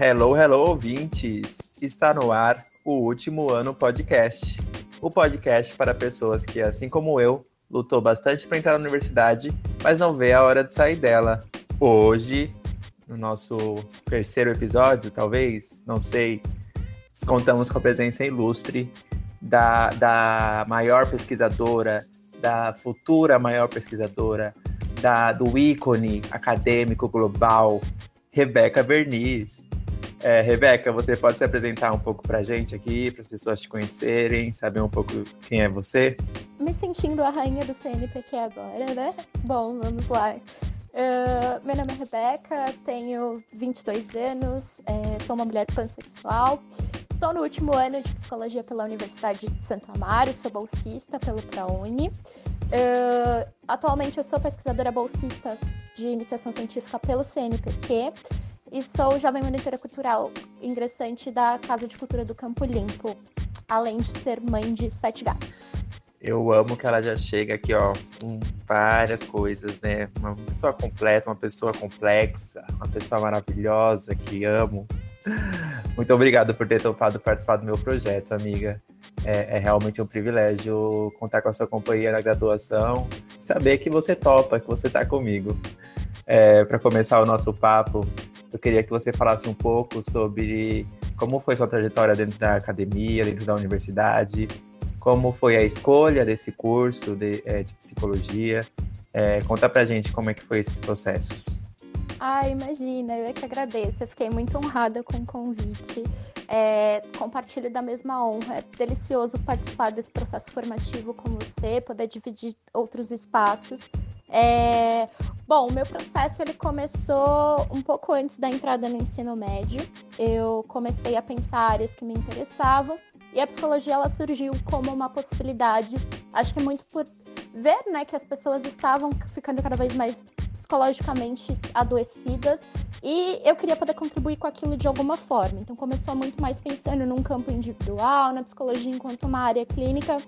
Hello, hello, ouvintes! Está no ar o Último Ano Podcast. O podcast para pessoas que, assim como eu, lutou bastante para entrar na universidade, mas não vê a hora de sair dela. Hoje, no nosso terceiro episódio, talvez, não sei, contamos com a presença ilustre da, da maior pesquisadora, da futura maior pesquisadora, da, do ícone acadêmico global, Rebeca Verniz. É, Rebeca, você pode se apresentar um pouco para a gente aqui, para as pessoas te conhecerem, saber um pouco quem é você? Me sentindo a rainha do CNPq agora, né? Bom, vamos lá. Uh, meu nome é Rebeca, tenho 22 anos, é, sou uma mulher pansexual. Estou no último ano de psicologia pela Universidade de Santo Amaro, sou bolsista pelo ProUni. Uh, atualmente eu sou pesquisadora bolsista de iniciação científica pelo CNPq e sou jovem monitora cultural ingressante da Casa de Cultura do Campo Limpo, além de ser mãe de sete gatos. Eu amo que ela já chega aqui, ó, com várias coisas, né? Uma pessoa completa, uma pessoa complexa, uma pessoa maravilhosa que amo. Muito obrigado por ter topado participar do meu projeto, amiga. É, é, realmente um privilégio contar com a sua companhia na graduação, saber que você topa, que você está comigo. É, Para começar o nosso papo, eu queria que você falasse um pouco sobre como foi sua trajetória dentro da academia, dentro da universidade, como foi a escolha desse curso de, é, de psicologia. É, conta pra gente como é que foi esses processos. Ah, imagina, eu é que agradeço. Eu fiquei muito honrada com o convite. É, compartilho da mesma honra. É delicioso participar desse processo formativo com você, poder dividir outros espaços. É, bom, o meu processo ele começou um pouco antes da entrada no ensino médio. Eu comecei a pensar áreas que me interessavam e a psicologia ela surgiu como uma possibilidade. Acho que muito por ver, né, que as pessoas estavam ficando cada vez mais psicologicamente adoecidas e eu queria poder contribuir com aquilo de alguma forma. Então começou muito mais pensando num campo individual, na psicologia enquanto uma área clínica,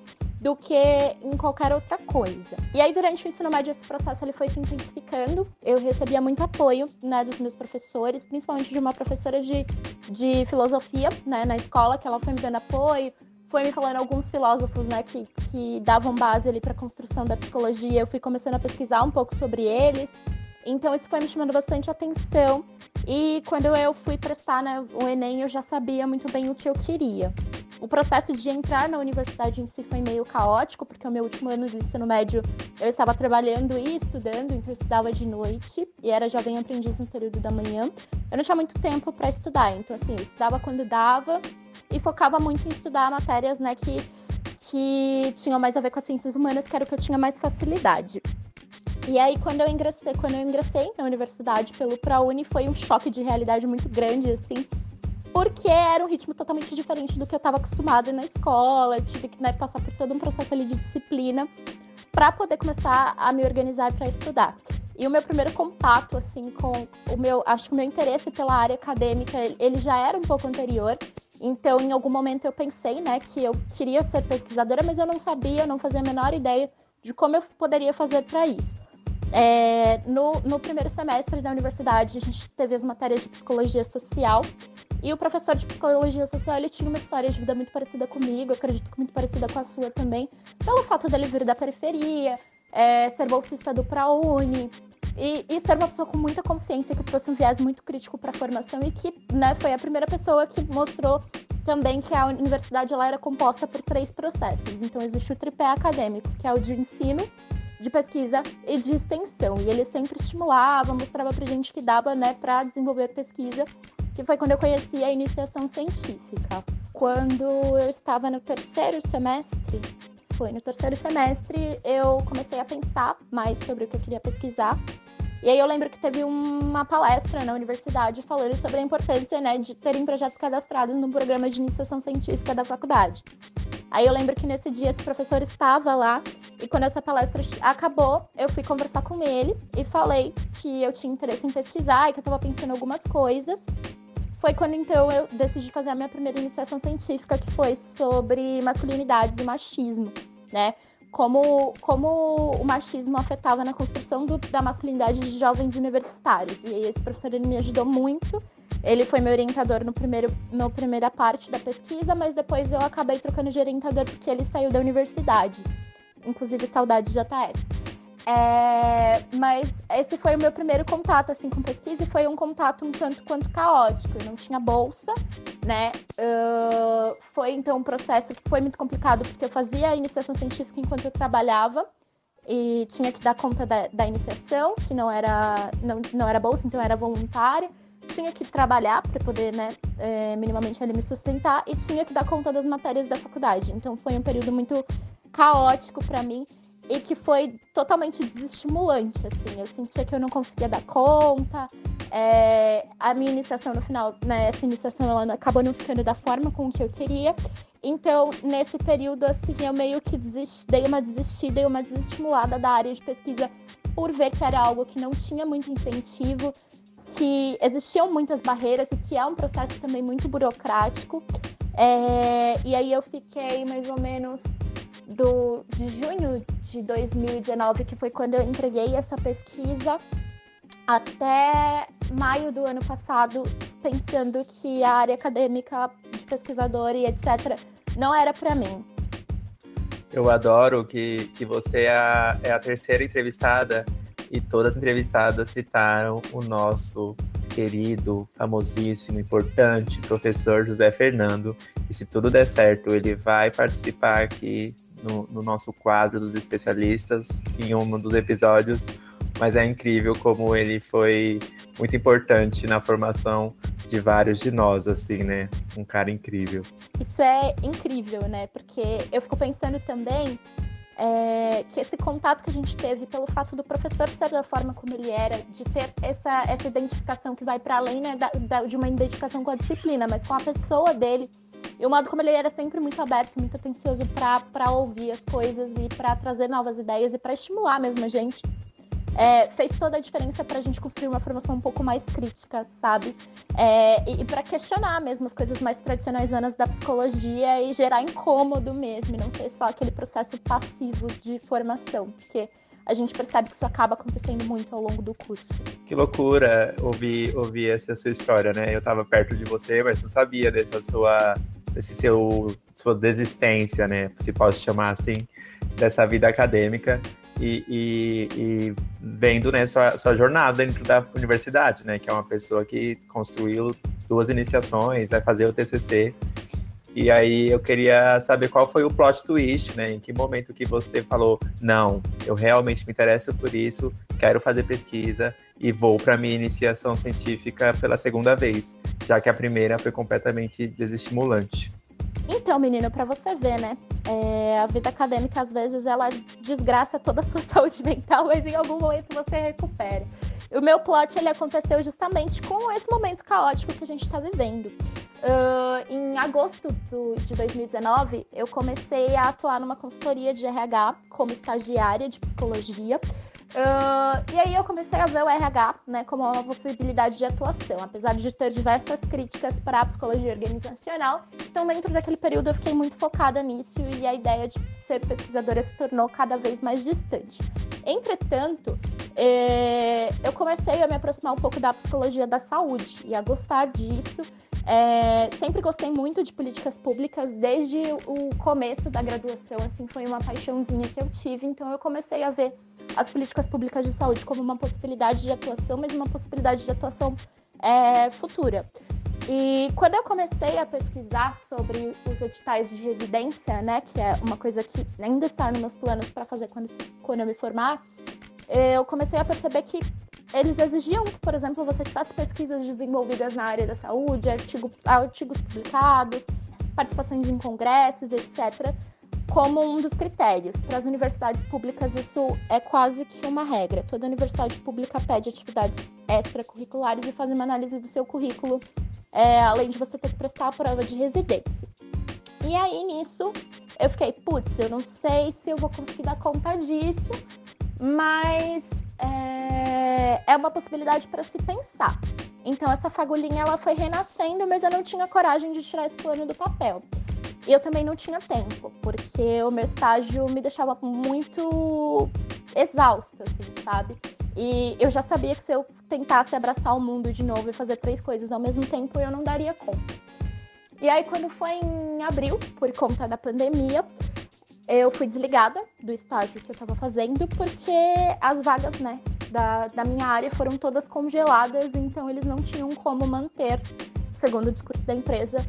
do que em qualquer outra coisa. E aí durante o ensino médio esse processo ele foi se intensificando. Eu recebia muito apoio, né, dos meus professores, principalmente de uma professora de, de filosofia, né, na escola, que ela foi me dando apoio, foi me falando alguns filósofos, né, que, que davam base ali para a construção da psicologia. Eu fui começando a pesquisar um pouco sobre eles. Então isso foi me chamando bastante atenção. E quando eu fui prestar né, o Enem, eu já sabia muito bem o que eu queria. O processo de entrar na universidade em si foi meio caótico, porque o meu último ano de ensino médio eu estava trabalhando e estudando, então eu estudava de noite e era jovem aprendiz no período da manhã. Eu não tinha muito tempo para estudar, então assim, eu estudava quando dava e focava muito em estudar matérias, né, que que tinham mais a ver com as ciências humanas, que era o que eu tinha mais facilidade. E aí, quando eu ingressei, quando eu ingressei na universidade pelo ProUni, foi um choque de realidade muito grande, assim, porque era um ritmo totalmente diferente do que eu estava acostumada na escola. Eu tive que né, passar por todo um processo ali de disciplina para poder começar a me organizar para estudar. E o meu primeiro contato, assim, com o meu, acho que o meu interesse pela área acadêmica, ele já era um pouco anterior. Então, em algum momento eu pensei, né, que eu queria ser pesquisadora, mas eu não sabia, eu não fazia a menor ideia de como eu poderia fazer para isso. É, no, no primeiro semestre da universidade, a gente teve as matérias de psicologia social. E o professor de psicologia social, ele tinha uma história de vida muito parecida comigo, acredito que muito parecida com a sua também, pelo fato dele vir da periferia, é, ser bolsista do ProUni, e, e, ser uma pessoa com muita consciência, que trouxe um viés muito crítico para a formação e que né, foi a primeira pessoa que mostrou também que a universidade ela era composta por três processos. Então, existe o tripé acadêmico, que é o de ensino, de pesquisa e de extensão. E ele sempre estimulava, mostrava pra gente que dava, né, para desenvolver pesquisa, que foi quando eu conheci a iniciação científica. Quando eu estava no terceiro semestre, foi no terceiro semestre, eu comecei a pensar mais sobre o que eu queria pesquisar. E aí eu lembro que teve uma palestra na universidade falando sobre a importância, né, de terem projetos cadastrados no programa de iniciação científica da faculdade. Aí eu lembro que nesse dia esse professor estava lá e quando essa palestra acabou, eu fui conversar com ele e falei que eu tinha interesse em pesquisar e que eu estava pensando algumas coisas. Foi quando então eu decidi fazer a minha primeira iniciação científica, que foi sobre masculinidades e machismo, né? Como, como o machismo afetava na construção do, da masculinidade de jovens universitários. E esse professor ele me ajudou muito Ele foi meu orientador no primeiro, na primeira parte da pesquisa, mas depois eu acabei trocando de orientador porque ele saiu da universidade. Inclusive, saudade de JF. É, mas esse foi o meu primeiro contato assim com pesquisa e foi um contato um tanto quanto caótico. Eu não tinha bolsa, né? Uh, foi então um processo que foi muito complicado porque eu fazia a iniciação científica enquanto eu trabalhava e tinha que dar conta da, da iniciação, que não era não, não era bolsa, então era voluntária. Tinha que trabalhar para poder, né, é, minimamente ali me sustentar e tinha que dar conta das matérias da faculdade. Então foi um período muito caótico para mim e que foi totalmente desestimulante, assim. Eu sentia que eu não conseguia dar conta. É, a minha iniciação no final, né, essa iniciação ela acabou não ficando da forma com que eu queria. Então, nesse período, assim, eu meio que dei uma desistida e uma desestimulada da área de pesquisa por ver que era algo que não tinha muito incentivo, que existiam muitas barreiras e que é um processo também muito burocrático. É, e aí eu fiquei mais ou menos do, de junho de 2019, que foi quando eu entreguei essa pesquisa, até maio do ano passado, pensando que a área acadêmica de pesquisador e etc. não era para mim. Eu adoro que, que você é a, é a terceira entrevistada e todas as entrevistadas citaram o nosso querido, famosíssimo, importante professor José Fernando. E se tudo der certo, ele vai participar aqui no, no nosso quadro dos especialistas em um dos episódios, mas é incrível como ele foi muito importante na formação de vários de nós, assim, né? Um cara incrível. Isso é incrível, né? Porque eu fico pensando também é, que esse contato que a gente teve, pelo fato do professor ser da forma como ele era, de ter essa, essa identificação que vai para além né, da, da, de uma identificação com a disciplina, mas com a pessoa dele, e o modo como ele era sempre muito aberto, muito atencioso para ouvir as coisas e para trazer novas ideias e para estimular mesmo a gente, é, fez toda a diferença para a gente construir uma formação um pouco mais crítica, sabe? É, e, e para questionar mesmo as coisas mais tradicionais da psicologia e gerar incômodo mesmo, e não ser só aquele processo passivo de formação, porque a gente percebe que isso acaba acontecendo muito ao longo do curso. Que loucura ouvir, ouvir essa sua história, né? Eu estava perto de você, mas não sabia dessa sua, desse seu, sua desistência, né? Se posso chamar assim, dessa vida acadêmica. E, e, e, vendo né, sua, sua jornada dentro da universidade, né? Que é uma pessoa que construiu duas iniciações, vai fazer o TCC e aí eu queria saber qual foi o plot twist, né? Em que momento que você falou, não, eu realmente me interesso por isso, quero fazer pesquisa e vou para minha iniciação científica pela segunda vez, já que a primeira foi completamente desestimulante. Então, menino, para você ver, né? É, a vida acadêmica às vezes ela desgraça toda a sua saúde mental, mas em algum momento você recupera. O meu plot ele aconteceu justamente com esse momento caótico que a gente está vivendo. Uh, em agosto do, de 2019, eu comecei a atuar numa consultoria de RH como estagiária de psicologia. Uh, e aí eu comecei a ver o RH né, como uma possibilidade de atuação, apesar de ter diversas críticas para a psicologia organizacional. Então, dentro daquele período, eu fiquei muito focada nisso e a ideia de ser pesquisadora se tornou cada vez mais distante. Entretanto, eh, eu comecei a me aproximar um pouco da psicologia da saúde e a gostar disso. É, sempre gostei muito de políticas públicas desde o começo da graduação, assim, foi uma paixãozinha que eu tive, então eu comecei a ver as políticas públicas de saúde como uma possibilidade de atuação, mas uma possibilidade de atuação é, futura. E quando eu comecei a pesquisar sobre os editais de residência, né, que é uma coisa que ainda está nos meus planos para fazer quando, quando eu me formar, eu comecei a perceber que eles exigiam que, por exemplo, você tivesse pesquisas desenvolvidas na área da saúde, artigo, artigos publicados, participações em congressos, etc., como um dos critérios. Para as universidades públicas, isso é quase que uma regra. Toda universidade pública pede atividades extracurriculares e faz uma análise do seu currículo, é, além de você ter que prestar a prova de residência. E aí, nisso, eu fiquei, putz, eu não sei se eu vou conseguir dar conta disso, mas é, é uma possibilidade para se pensar. Então essa fagulhinha ela foi renascendo, mas eu não tinha coragem de tirar esse plano do papel. E eu também não tinha tempo, porque o meu estágio me deixava muito exausta, assim, sabe? E eu já sabia que se eu tentasse abraçar o mundo de novo e fazer três coisas ao mesmo tempo, eu não daria conta. E aí, quando foi em abril, por conta da pandemia, eu fui desligada do estágio que eu estava fazendo, porque as vagas, né, da, da minha área foram todas congeladas, então eles não tinham como manter, segundo o discurso da empresa,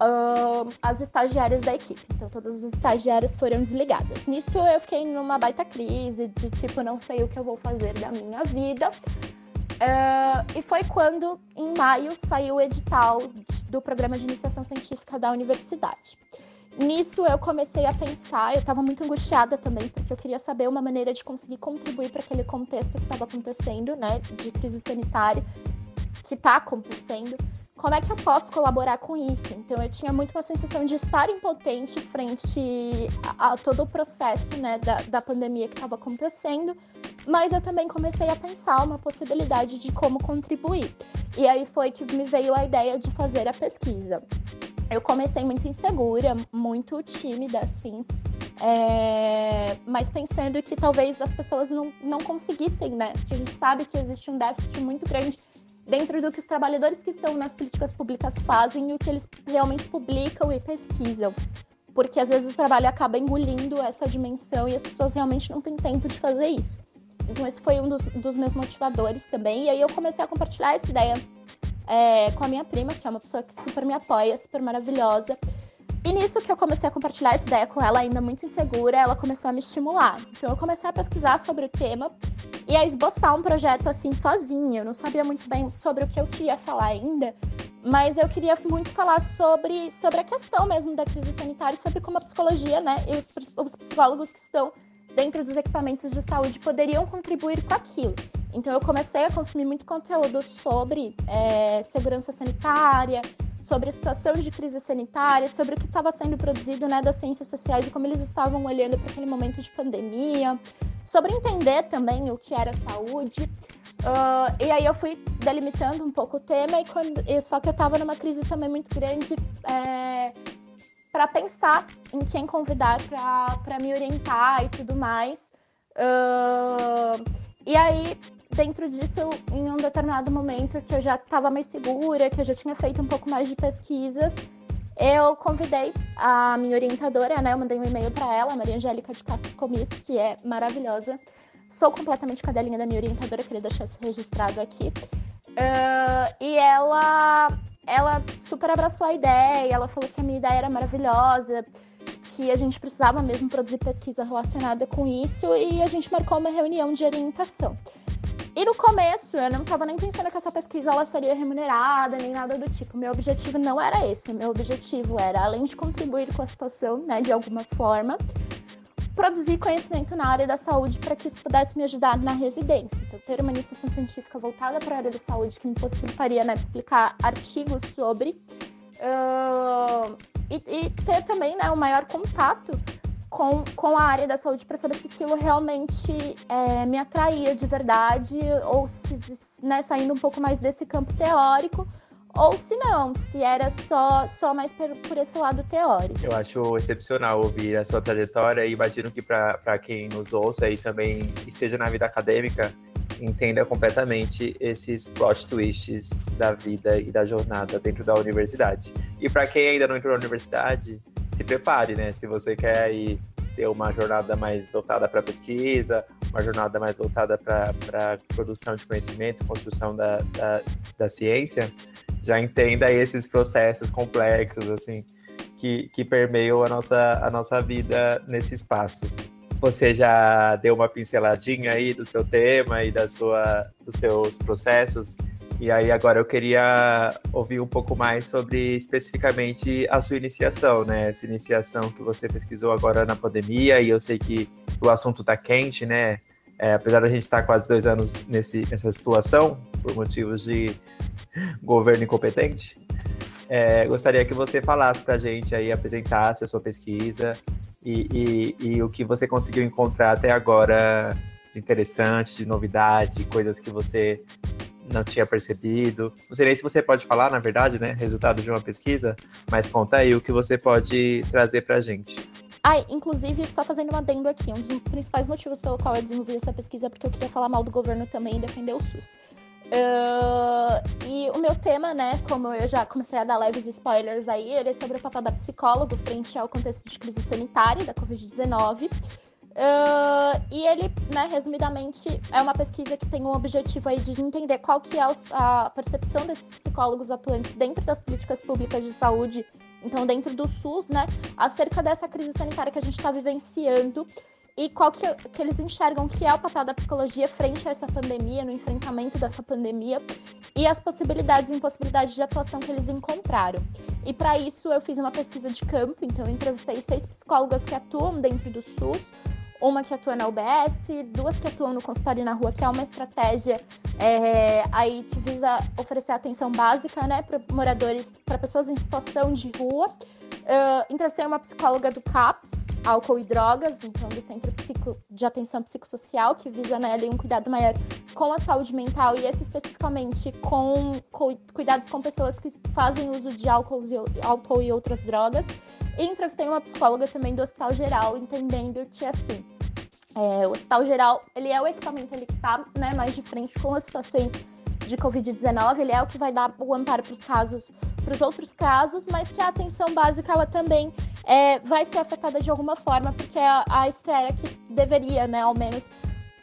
uh, as estagiárias da equipe. Então, todas as estagiárias foram desligadas. Nisso, eu fiquei numa baita crise de tipo, não sei o que eu vou fazer da minha vida. Uh, e foi quando, em maio, saiu o edital do programa de iniciação científica da universidade. Nisso eu comecei a pensar, eu estava muito angustiada também, porque eu queria saber uma maneira de conseguir contribuir para aquele contexto que estava acontecendo, né, de crise sanitária que está acontecendo como é que eu posso colaborar com isso? Então eu tinha muito uma sensação de estar impotente frente a, a todo o processo né, da, da pandemia que estava acontecendo, mas eu também comecei a pensar uma possibilidade de como contribuir. E aí foi que me veio a ideia de fazer a pesquisa. Eu comecei muito insegura, muito tímida, assim, é... mas pensando que talvez as pessoas não, não conseguissem, né? A gente sabe que existe um déficit muito grande dentro do que os trabalhadores que estão nas políticas públicas fazem e o que eles realmente publicam e pesquisam. Porque às vezes o trabalho acaba engolindo essa dimensão e as pessoas realmente não têm tempo de fazer isso. Então, esse foi um dos, dos meus motivadores também. E aí eu comecei a compartilhar essa ideia é, com a minha prima, que é uma pessoa que super me apoia, super maravilhosa. E nisso que eu comecei a compartilhar essa ideia com ela, ainda muito insegura, ela começou a me estimular. Então eu comecei a pesquisar sobre o tema e a esboçar um projeto assim sozinha. Eu não sabia muito bem sobre o que eu queria falar ainda, mas eu queria muito falar sobre, sobre a questão mesmo da crise sanitária, sobre como a psicologia, né, e os, os psicólogos que estão dentro dos equipamentos de saúde poderiam contribuir com aquilo. Então eu comecei a consumir muito conteúdo sobre é, segurança sanitária, sobre a situação de crise sanitária, sobre o que estava sendo produzido né, das ciências sociais e como eles estavam olhando para aquele momento de pandemia, sobre entender também o que era saúde. Uh, e aí eu fui delimitando um pouco o tema, e quando, só que eu estava numa crise também muito grande é, para pensar em quem convidar para me orientar e tudo mais. Uh, e aí dentro disso, em um determinado momento que eu já estava mais segura, que eu já tinha feito um pouco mais de pesquisas, eu convidei a minha orientadora, né? Eu mandei um e-mail para ela, Maria Angélica de Castro Comis, que é maravilhosa. Sou completamente cadelinha da minha orientadora, queria deixar isso registrado aqui. Uh, e ela, ela super abraçou a ideia, ela falou que a minha ideia era maravilhosa, que a gente precisava mesmo produzir pesquisa relacionada com isso, e a gente marcou uma reunião de orientação. E no começo, eu não estava nem pensando que essa pesquisa ela seria remunerada, nem nada do tipo. Meu objetivo não era esse. Meu objetivo era, além de contribuir com a situação, né, de alguma forma, produzir conhecimento na área da saúde para que isso pudesse me ajudar na residência. Então, ter uma iniciação científica voltada para a área da saúde que me possibilitaria né, publicar artigos sobre. Uh, e, e, ter também né, um maior contato com, com a área da saúde para saber se aquilo realmente é, me atraía de verdade ou se né, saindo um pouco mais desse campo teórico ou se não, se era só, só mais por, por, esse lado teórico. Eu acho excepcional ouvir a sua trajetória e imagino que para quem nos ouça e também esteja na vida acadêmica, entenda completamente esses plot twists da vida e da jornada dentro da universidade. E para quem ainda não entrou na universidade, se prepare, né? Se você quer aí ter uma jornada mais voltada para pesquisa, uma jornada mais voltada para produção de conhecimento, construção da, da, da, ciência, já entenda esses processos complexos, assim, que, que permeiam a nossa, a nossa vida nesse espaço. Você já deu uma pinceladinha aí do seu tema e da sua, dos seus processos e aí agora eu queria ouvir um pouco mais sobre especificamente a sua iniciação, né? Essa iniciação que você pesquisou agora na pandemia, e eu sei que o assunto está quente, né? É, apesar da gente estar tá quase dois anos nesse, nessa situação, por motivos de governo incompetente, é, gostaria que você falasse para gente aí, apresentasse a sua pesquisa e, e, e o que você conseguiu encontrar até agora de interessante, de novidade, coisas que você não tinha percebido. Não sei nem se você pode falar, na verdade, né? Resultado de uma pesquisa, mas conta aí o que você pode trazer para a gente. Ah, inclusive, só fazendo um adendo aqui, um dos principais motivos pelo qual eu desenvolvi essa pesquisa é porque eu queria falar mal do governo também e defender o SUS. Uh, e o meu tema, né, como eu já comecei a dar leves spoilers aí, ele é sobre o papel da psicólogo frente ao contexto de crise sanitária da Covid-19. Uh, e ele, né, resumidamente, é uma pesquisa que tem um objetivo aí de entender qual que é a percepção desses psicólogos atuantes dentro das políticas públicas de saúde então dentro do SUS, né, acerca dessa crise sanitária que a gente está vivenciando e qual que, que, eles enxergam que é o papel da psicologia frente a essa pandemia, no enfrentamento dessa pandemia e as possibilidades e impossibilidades de atuação que eles encontraram. E para isso eu fiz uma pesquisa de campo, então entrevistei seis psicólogas que atuam dentro do SUS, uma que atua na UBS, duas que atuam no consultório na rua, que é uma estratégia é, aí que visa oferecer atenção básica, né, para moradores, para pessoas em situação de rua. Uh, entrevistei uma psicóloga do CAPS, álcool e drogas, então do Centro Psico, de Atenção Psicossocial, que visa né, ali, um cuidado maior com a saúde mental e esse especificamente com, com cuidados com pessoas que fazem uso de álcool e, álcool e outras drogas. E entrevistei uma psicóloga também do Hospital Geral, entendendo que assim, é, o Hospital Geral, ele é o equipamento ele que está né, mais de frente com as situações de Covid-19, ele é o que vai dar o amparo para os casos, para os outros casos, mas que a atenção básica ela também é, vai ser afetada de alguma forma, porque é a, a esfera que deveria, né, ao menos,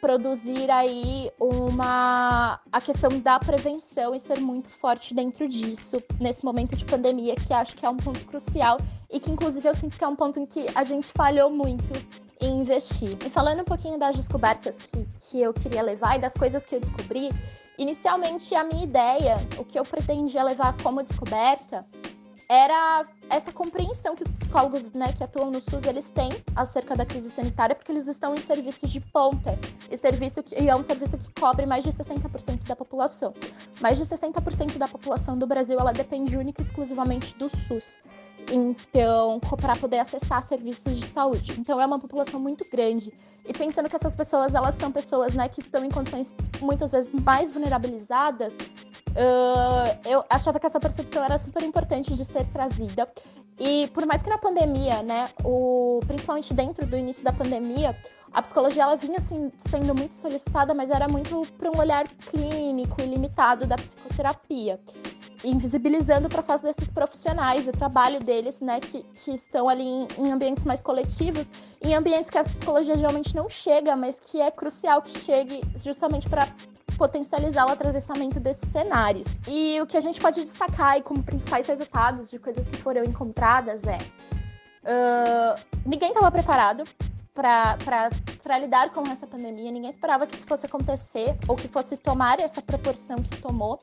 produzir aí uma a questão da prevenção e ser muito forte dentro disso nesse momento de pandemia que acho que é um ponto crucial e que inclusive eu sinto que é um ponto em que a gente falhou muito em investir. E falando um pouquinho das descobertas que, que eu queria levar e das coisas que eu descobri, inicialmente a minha ideia, o que eu pretendia levar como descoberta, era essa compreensão que os psicólogos né, que atuam no SUS eles têm acerca da crise sanitária, porque eles estão em serviços de ponta. E, serviço que, e é um serviço que cobre mais de 60% da população. Mais de 60% da população do Brasil ela depende única e exclusivamente do SUS. Então, para poder acessar serviços de saúde. Então, é uma população muito grande. E pensando que essas pessoas, elas são pessoas, né, que estão em condições muitas vezes mais vulnerabilizadas, uh, eu achava que essa percepção era super importante de ser trazida. E por mais que na pandemia, né, o, principalmente dentro do início da pandemia, a psicologia ela vinha assim, sendo muito solicitada, mas era muito para um olhar clínico e limitado da psicoterapia invisibilizando o processo desses profissionais, o trabalho deles, né, que, que estão ali em, em, ambientes mais coletivos, em ambientes que a psicologia geralmente não chega, mas que é crucial que chegue justamente para potencializar o atravessamento desses cenários. E o que a gente pode destacar aí como principais resultados de coisas que foram encontradas é uh, ninguém estava preparado para lidar com essa pandemia, ninguém esperava que isso fosse acontecer ou que fosse tomar essa proporção que tomou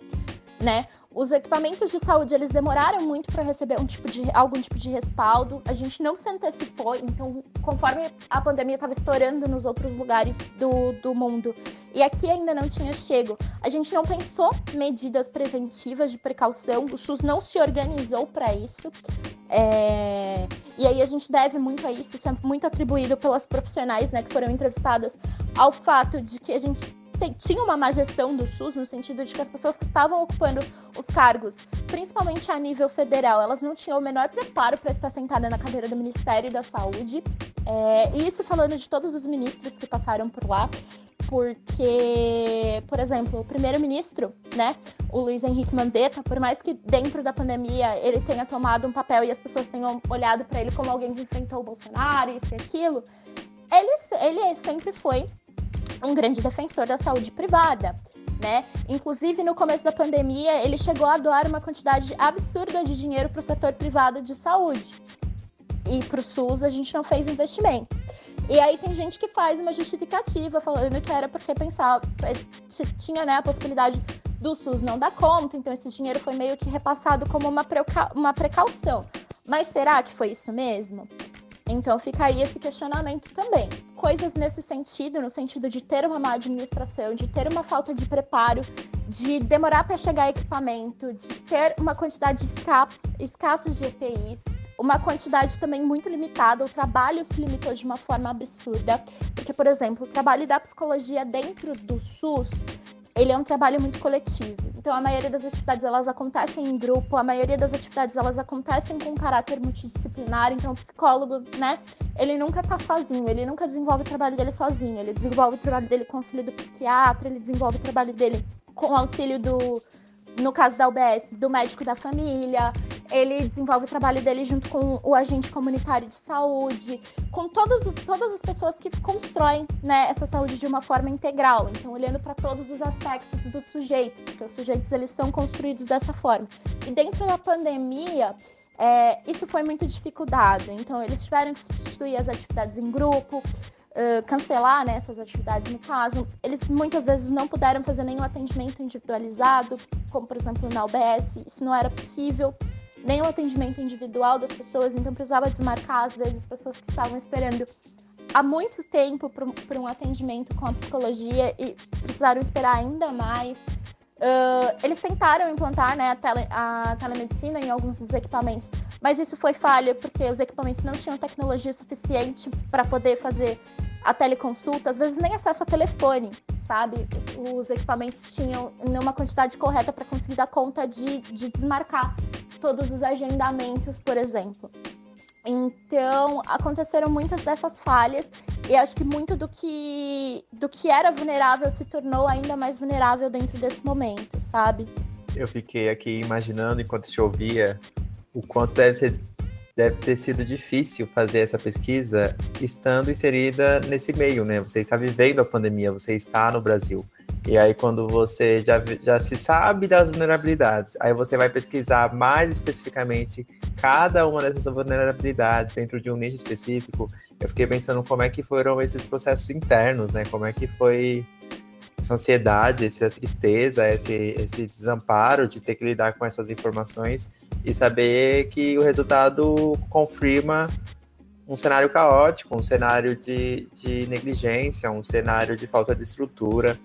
né? Os equipamentos de saúde eles demoraram muito para receber um tipo de algum tipo de respaldo. A gente não se antecipou, então conforme a pandemia estava estourando nos outros lugares do, do mundo e aqui ainda não tinha chego, a gente não pensou medidas preventivas de precaução. O SUS não se organizou para isso. É... E aí a gente deve muito a isso, isso é muito atribuído pelas profissionais né, que foram entrevistadas ao fato de que a gente tinha uma má gestão do SUS, no sentido de que as pessoas que estavam ocupando os cargos, principalmente a nível federal, elas não tinham o menor preparo para estar sentada na cadeira do Ministério da Saúde. É, e isso falando de todos os ministros que passaram por lá, porque, por exemplo, o primeiro-ministro, né, o Luiz Henrique Mandetta, por mais que dentro da pandemia ele tenha tomado um papel e as pessoas tenham olhado para ele como alguém que enfrentou o Bolsonaro, isso e aquilo, ele, ele sempre foi um grande defensor da saúde privada. Né? Inclusive, no começo da pandemia, ele chegou a doar uma quantidade absurda de dinheiro para o setor privado de saúde. E para o SUS, a gente não fez investimento. E aí tem gente que faz uma justificativa falando que era porque pensava, é, tinha né, a possibilidade do SUS não dar conta, então esse dinheiro foi meio que repassado como uma, uma precaução. Mas será que foi isso mesmo? Então fica aí esse questionamento também. Coisas nesse sentido, no sentido de ter uma má administração, de ter uma falta de preparo, de demorar para chegar equipamento, de ter uma quantidade escassa de EPIs, uma quantidade também muito limitada, o trabalho se limitou de uma forma absurda, porque, por exemplo, o trabalho da psicologia dentro do SUS ele é um trabalho muito coletivo. Então a maioria das atividades elas acontecem em grupo, a maioria das atividades elas acontecem com caráter multidisciplinar, então o psicólogo, né, ele nunca tá sozinho, ele nunca desenvolve o trabalho dele sozinho, ele desenvolve o trabalho dele com auxílio do psiquiatra, ele desenvolve o trabalho dele com auxílio do no caso da UBS, do médico da família, ele desenvolve o trabalho dele junto com o agente comunitário de saúde, com todos, todas as pessoas que constroem né, essa saúde de uma forma integral. Então, olhando para todos os aspectos do sujeito, porque os sujeitos eles são construídos dessa forma. E dentro da pandemia, é, isso foi muito dificultado. Então, eles tiveram que substituir as atividades em grupo, Uh, cancelar né, essas atividades no caso. Eles muitas vezes não puderam fazer nenhum atendimento individualizado, como por exemplo na UBS, isso não era possível nem o atendimento individual das pessoas, então precisava desmarcar, às vezes, pessoas que estavam esperando há muito tempo para um atendimento com a psicologia e precisaram esperar ainda mais. Uh, eles tentaram implantar né, a, tele, a telemedicina em alguns dos equipamentos, mas isso foi falha porque os equipamentos não tinham tecnologia suficiente para poder fazer a teleconsulta, às vezes nem acesso a telefone, sabe? Os, os equipamentos tinham uma quantidade correta para conseguir dar conta de, de desmarcar todos os agendamentos, por exemplo. Então, aconteceram muitas dessas falhas e acho que muito do que do que era vulnerável se tornou ainda mais vulnerável dentro desse momento, sabe? Eu fiquei aqui imaginando enquanto te ouvia o quanto deve ser deve ter sido difícil fazer essa pesquisa estando inserida nesse meio, né? Você está vivendo a pandemia, você está no Brasil. E aí, quando você já, já se sabe das vulnerabilidades, aí você vai pesquisar mais especificamente cada uma dessas vulnerabilidades dentro de um nicho específico. Eu fiquei pensando como é que foram esses processos internos, né? Como é que foi essa ansiedade, essa tristeza, esse, esse desamparo de ter que lidar com essas informações e saber que o resultado confirma um cenário caótico, um cenário de, de negligência, um cenário de falta de estrutura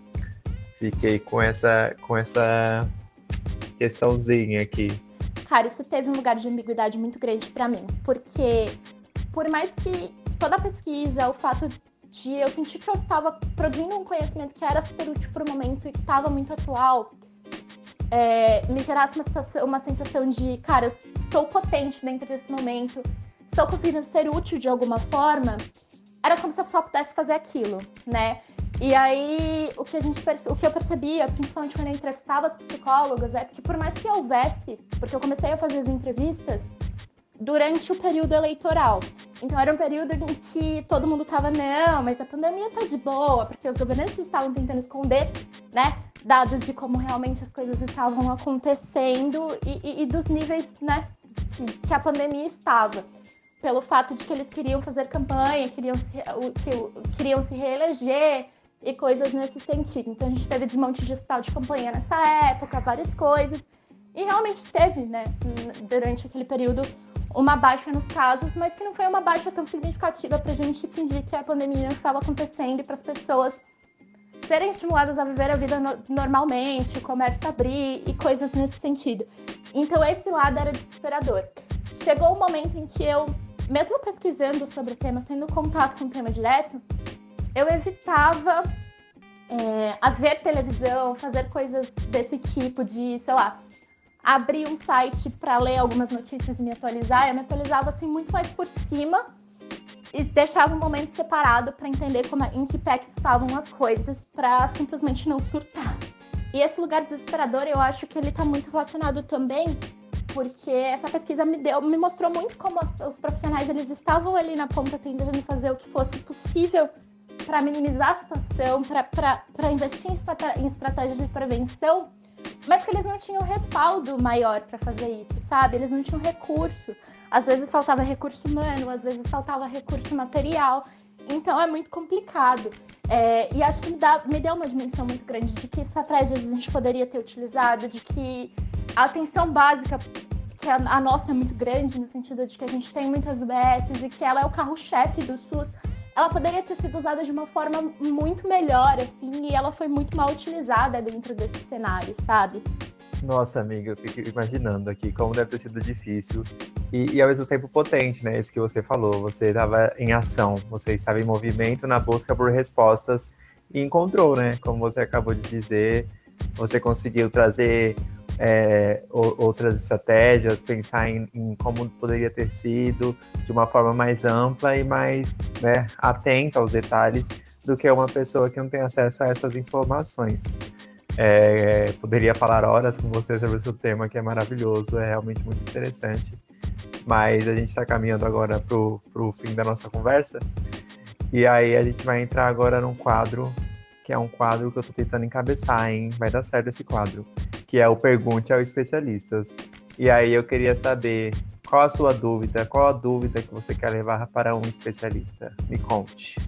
fiquei com essa, com essa questãozinha aqui. Cara, isso teve um lugar de ambiguidade muito grande para mim, porque por mais que toda a pesquisa, o fato de eu sentir que eu estava produzindo um conhecimento que era super útil para o momento e que estava muito atual, é, me gerasse uma sensação, uma sensação de, cara, eu estou potente dentro desse momento, estou conseguindo ser útil de alguma forma, era como se a pessoa pudesse fazer aquilo, né? E aí, o que, a gente o que eu percebia, principalmente quando eu entrevistava as psicólogas, é que por mais que houvesse, porque eu comecei a fazer as entrevistas durante o período eleitoral. Então era um período em que todo mundo tava, não, mas a pandemia tá de boa, porque os governantes estavam tentando esconder, né, dados de como realmente as coisas estavam acontecendo e, e, e dos níveis, né, que, que a pandemia estava pelo fato de que eles queriam fazer campanha, queriam se, queriam se reeleger, e coisas nesse sentido. Então a gente teve desmonte digital de campanha nessa época, várias coisas. E realmente teve, né, durante aquele período, uma baixa nos casos, mas que não foi uma baixa tão significativa para a gente fingir que a pandemia não estava acontecendo e para as pessoas serem estimuladas a viver a vida no normalmente, o comércio abrir e coisas nesse sentido. Então esse lado era desesperador. Chegou o um momento em que eu, mesmo pesquisando sobre o tema, tendo contato com o tema direto, eu evitava é, a ver televisão, fazer coisas desse tipo de, sei lá, abrir um site para ler algumas notícias e me atualizar. Eu me atualizava assim muito mais por cima e deixava um momento separado para entender como, em que pé que estavam as coisas, para simplesmente não surtar. E esse lugar desesperador, eu acho que ele está muito relacionado também porque essa pesquisa me deu, me mostrou muito como os, os profissionais eles estavam ali na ponta tentando fazer o que fosse possível para minimizar a situação, para investir em, estratégia, em estratégias de prevenção, mas que eles não tinham respaldo maior para fazer isso, sabe? Eles não tinham recurso. Às vezes faltava recurso humano, às vezes faltava recurso material. Então é muito complicado. É, e acho que me, dá, me deu uma dimensão muito grande de que estratégias a gente poderia ter utilizado, de que a atenção básica, que a, a nossa é muito grande, no sentido de que a gente tem muitas UBSs e que ela é o carro-chefe do SUS, ela poderia ter sido usada de uma forma muito melhor, assim, e ela foi muito mal utilizada dentro desse cenário, sabe? Nossa, amiga, eu fico imaginando aqui como deve ter sido difícil e, e ao mesmo tempo potente, né? Isso que você falou. Você estava em ação, você estava em movimento na busca por respostas e encontrou, né? Como você acabou de dizer, Você conseguiu trazer é, outras estratégias, pensar em, em, como poderia ter sido de uma forma mais ampla e mais né, atenta aos detalhes do que uma pessoa que não tem acesso a essas informações. É, poderia falar horas com você sobre esse tema que é maravilhoso, é realmente muito interessante. Mas a gente está caminhando agora para o fim da nossa conversa. E aí a gente vai entrar agora num quadro que é um quadro que eu estou tentando encabeçar, hein? Vai dar certo esse quadro. Que é o Pergunte ao Especialistas. E aí eu queria saber qual a sua dúvida, qual a dúvida que você quer levar para um especialista? Me conte.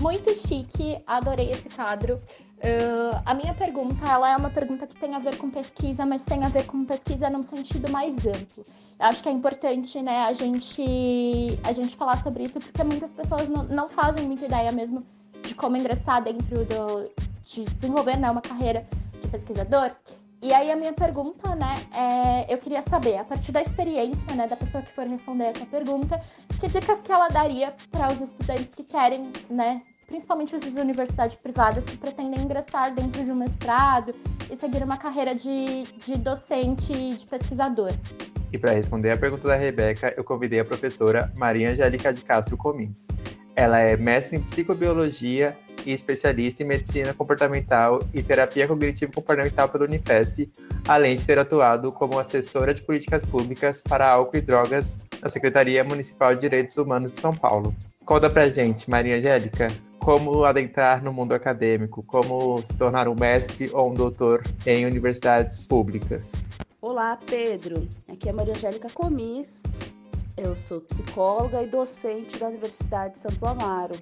Muito chique, adorei esse quadro. Uh, a minha pergunta, ela é uma pergunta que tem a ver com pesquisa, mas tem a ver com pesquisa num sentido mais amplo. Eu acho que é importante, né, a gente, a gente falar sobre isso, porque muitas pessoas não, não fazem muita ideia mesmo de como ingressar dentro do, de desenvolver, né, uma carreira de pesquisador. E aí a minha pergunta, né, é, eu queria saber, a partir da experiência, né, da pessoa que for responder essa pergunta, que dicas que ela daria para os estudantes que querem, né, principalmente os de universidades privadas que pretendem ingressar dentro de um mestrado e seguir uma carreira de, de docente e de pesquisador. E para responder a pergunta da Rebeca, eu convidei a professora Maria Angélica de Castro Comins. Ela é mestre em psicobiologia e especialista em medicina comportamental e terapia cognitivo comportamental pela Unifesp, além de ter atuado como assessora de políticas públicas para álcool e drogas na Secretaria Municipal de Direitos Humanos de São Paulo. Conta pra gente, Maria Angélica, como adentrar no mundo acadêmico, como se tornar um mestre ou um doutor em universidades públicas. Olá, Pedro. Aqui é Maria Angélica Comis. Eu sou psicóloga e docente da Universidade de Santo Amaro.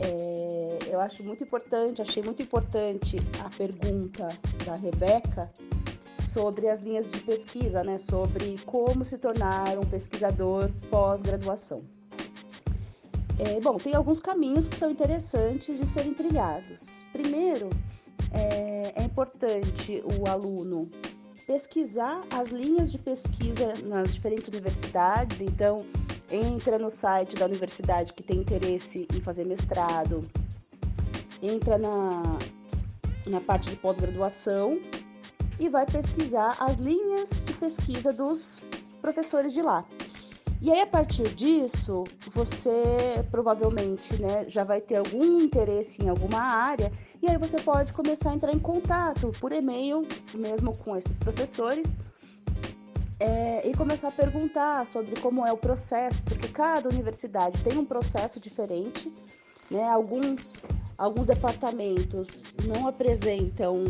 É, eu acho muito importante, achei muito importante a pergunta da Rebeca sobre as linhas de pesquisa, né? Sobre como se tornar um pesquisador pós-graduação. É, bom, tem alguns caminhos que são interessantes de serem trilhados. Primeiro, é, é importante o aluno pesquisar as linhas de pesquisa nas diferentes universidades. Então, entra no site da universidade que tem interesse em fazer mestrado, entra na, na parte de pós-graduação e vai pesquisar as linhas de pesquisa dos professores de lá. E aí, a partir disso, você provavelmente né, já vai ter algum interesse em alguma área, e aí você pode começar a entrar em contato por e-mail, mesmo com esses professores, é, e começar a perguntar sobre como é o processo, porque cada universidade tem um processo diferente, né? Alguns, alguns departamentos não apresentam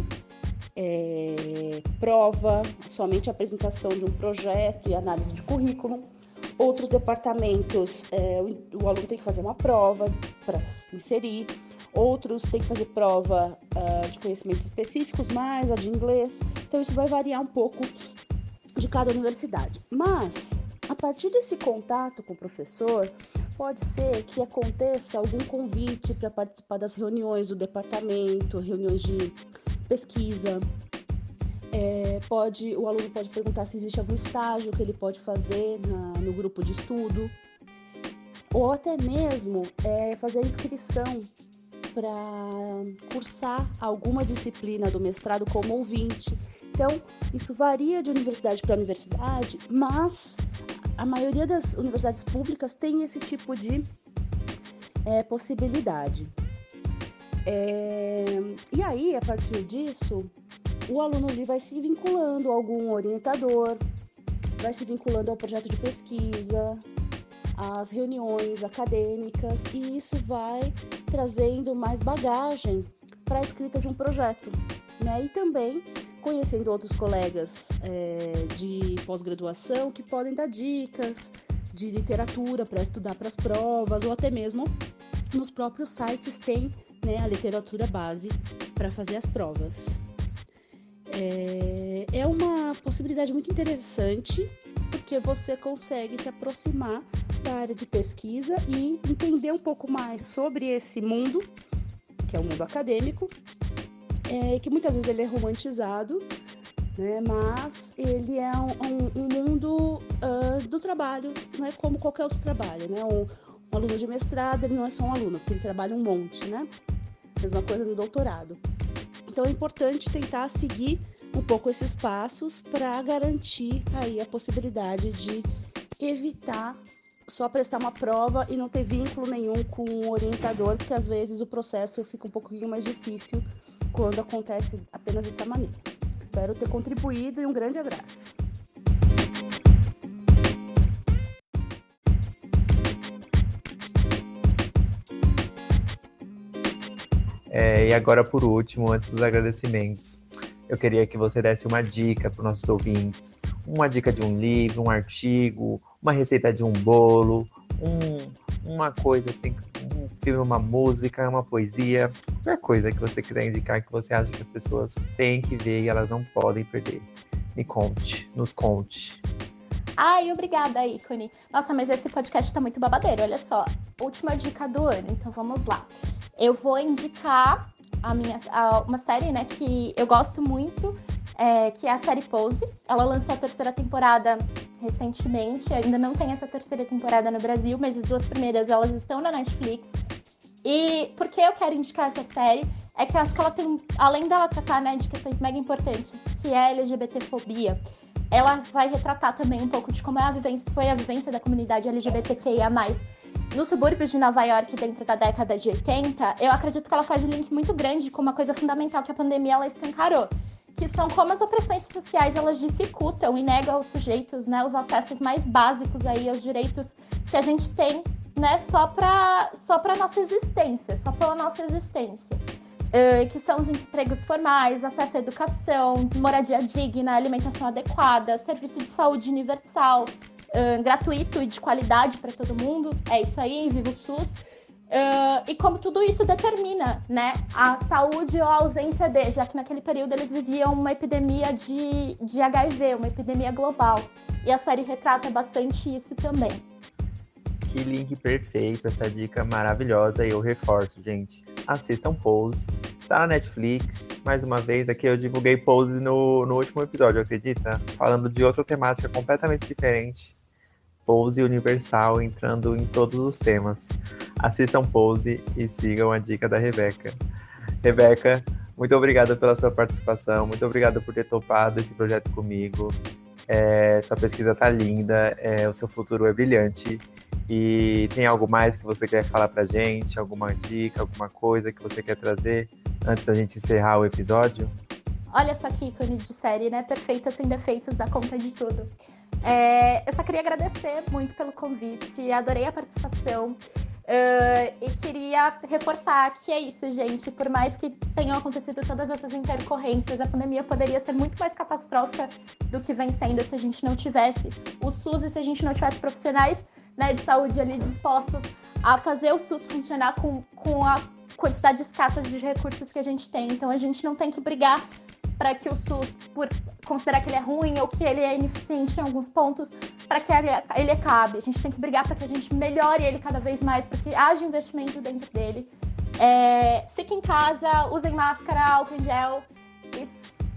é, prova, somente apresentação de um projeto e análise de currículo. Outros departamentos, é, o, o, aluno tem que fazer uma prova para se inserir. Outros têm que fazer prova uh, de conhecimentos específicos, mais a de inglês. Então, isso vai variar um pouco de cada universidade. Mas, a partir desse contato com o professor, pode ser que aconteça algum convite para participar das reuniões do departamento, reuniões de pesquisa, é, pode, o aluno pode perguntar se existe algum estágio que ele pode fazer na, no grupo de estudo, ou até mesmo é, fazer inscrição para cursar alguma disciplina do mestrado como ouvinte. Então, isso varia de universidade para universidade, mas a maioria das universidades públicas tem esse tipo de é, possibilidade. É, e aí, a partir disso, o aluno ali vai se vinculando a algum orientador, vai se vinculando ao projeto de pesquisa, às reuniões acadêmicas, e isso vai trazendo mais bagagem para a escrita de um projeto, né? E também conhecendo outros colegas é, de pós-graduação que podem dar dicas de literatura para estudar para as provas, ou até mesmo nos próprios sites tem né, a literatura base para fazer as provas. É, é uma possibilidade muito interessante porque você consegue se aproximar da área de pesquisa e entender um pouco mais sobre esse mundo, que é o mundo acadêmico, é, que muitas vezes ele é romantizado, né, mas ele é um, um, um mundo uh, do trabalho, não é como qualquer outro trabalho. Né? Um, um aluno de mestrado não é só um aluno, porque ele trabalha um monte, né? Mesma coisa no doutorado. Então é importante tentar seguir um pouco esses passos para garantir aí a possibilidade de evitar só prestar uma prova e não ter vínculo nenhum com o orientador, porque às vezes o processo fica um pouquinho mais difícil quando acontece apenas dessa maneira. Espero ter contribuído e um grande abraço. É, e agora, por último, antes dos agradecimentos, eu queria que você desse uma dica para os nossos ouvintes. Uma dica de um livro, um artigo, uma receita de um bolo, um, uma coisa assim, um filme, uma música, uma poesia, qualquer coisa que você quiser indicar que você acha que as pessoas têm que ver e elas não podem perder. Me conte, nos conte. Ai, obrigada, ícone. Nossa, mas esse podcast tá muito babadeiro, olha só. Última dica do ano, então vamos lá. Eu vou indicar a minha, a, uma série, né, que eu gosto muito, é, que é a série Pose. Ela lançou a terceira temporada recentemente, ainda não tem essa terceira temporada no Brasil, mas as duas primeiras elas estão na Netflix. E por que eu quero indicar essa série? É que eu acho que ela tem, além dela tratar né, de questões mega importantes, que é a LGBTfobia, ela vai retratar também um pouco de como é a vivência, foi a vivência da comunidade LGBTQIA+, nos subúrbios de Nova York dentro da década de 80, eu acredito que ela faz um link muito grande com uma coisa fundamental que a pandemia ela escancarou, que são como as opressões sociais elas dificultam e negam aos sujeitos, né, os acessos mais básicos aí aos direitos que a gente tem, né, só para só para nossa existência, só pela nossa existência. Uh, que são os empregos formais, acesso à educação, moradia digna, alimentação adequada, serviço de saúde universal, gratuito e de qualidade para todo mundo. É isso aí, viva o SUS. Uh, e como tudo isso determina né, a saúde ou a ausência de, já que naquele período eles viviam uma epidemia de, de HIV, uma epidemia global. E a série retrata bastante isso também. Que link perfeito, essa dica maravilhosa e eu reforço, gente. Assistam Pose, tá na Netflix. Mais uma vez, aqui eu divulguei Pose no, no último episódio, acredita? Falando de outra temática completamente diferente. Pose Universal entrando em todos os temas. Assistam Pose e sigam a dica da Rebeca. Rebeca, muito obrigada pela sua participação, muito obrigada por ter topado esse projeto comigo. É, sua pesquisa tá linda, é, o seu futuro é brilhante. E tem algo mais que você quer falar pra gente? Alguma dica, alguma coisa que você quer trazer antes da gente encerrar o episódio? Olha só que ícone de série, né? Perfeita sem defeitos, dá conta de tudo. É, eu só queria agradecer muito pelo convite, adorei a participação. Uh, e queria reforçar que é isso, gente. Por mais que tenham acontecido todas essas intercorrências, a pandemia poderia ser muito mais catastrófica do que vem sendo se a gente não tivesse o SUS e se a gente não tivesse profissionais né, de saúde ali dispostos a fazer o SUS funcionar com, com a quantidade escassa de recursos que a gente tem. Então a gente não tem que brigar para que o SUS, por considerar que ele é ruim ou que ele é ineficiente em alguns pontos, para que ele, ele acabe. A gente tem que brigar para que a gente melhore ele cada vez mais, para que haja investimento dentro dele. É, fiquem em casa, usem máscara, álcool em gel e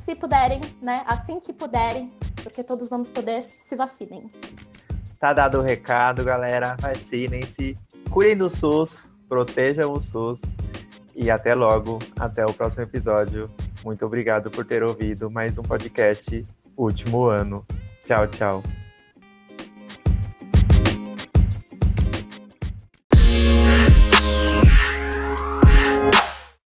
se puderem, né, assim que puderem, porque todos vamos poder, se vacinem. Tá dado o recado, galera. Vacinem-se, cuidem do SUS, protejam o SUS e até logo, até o próximo episódio. Muito obrigado por ter ouvido mais um podcast Último Ano. Tchau, tchau.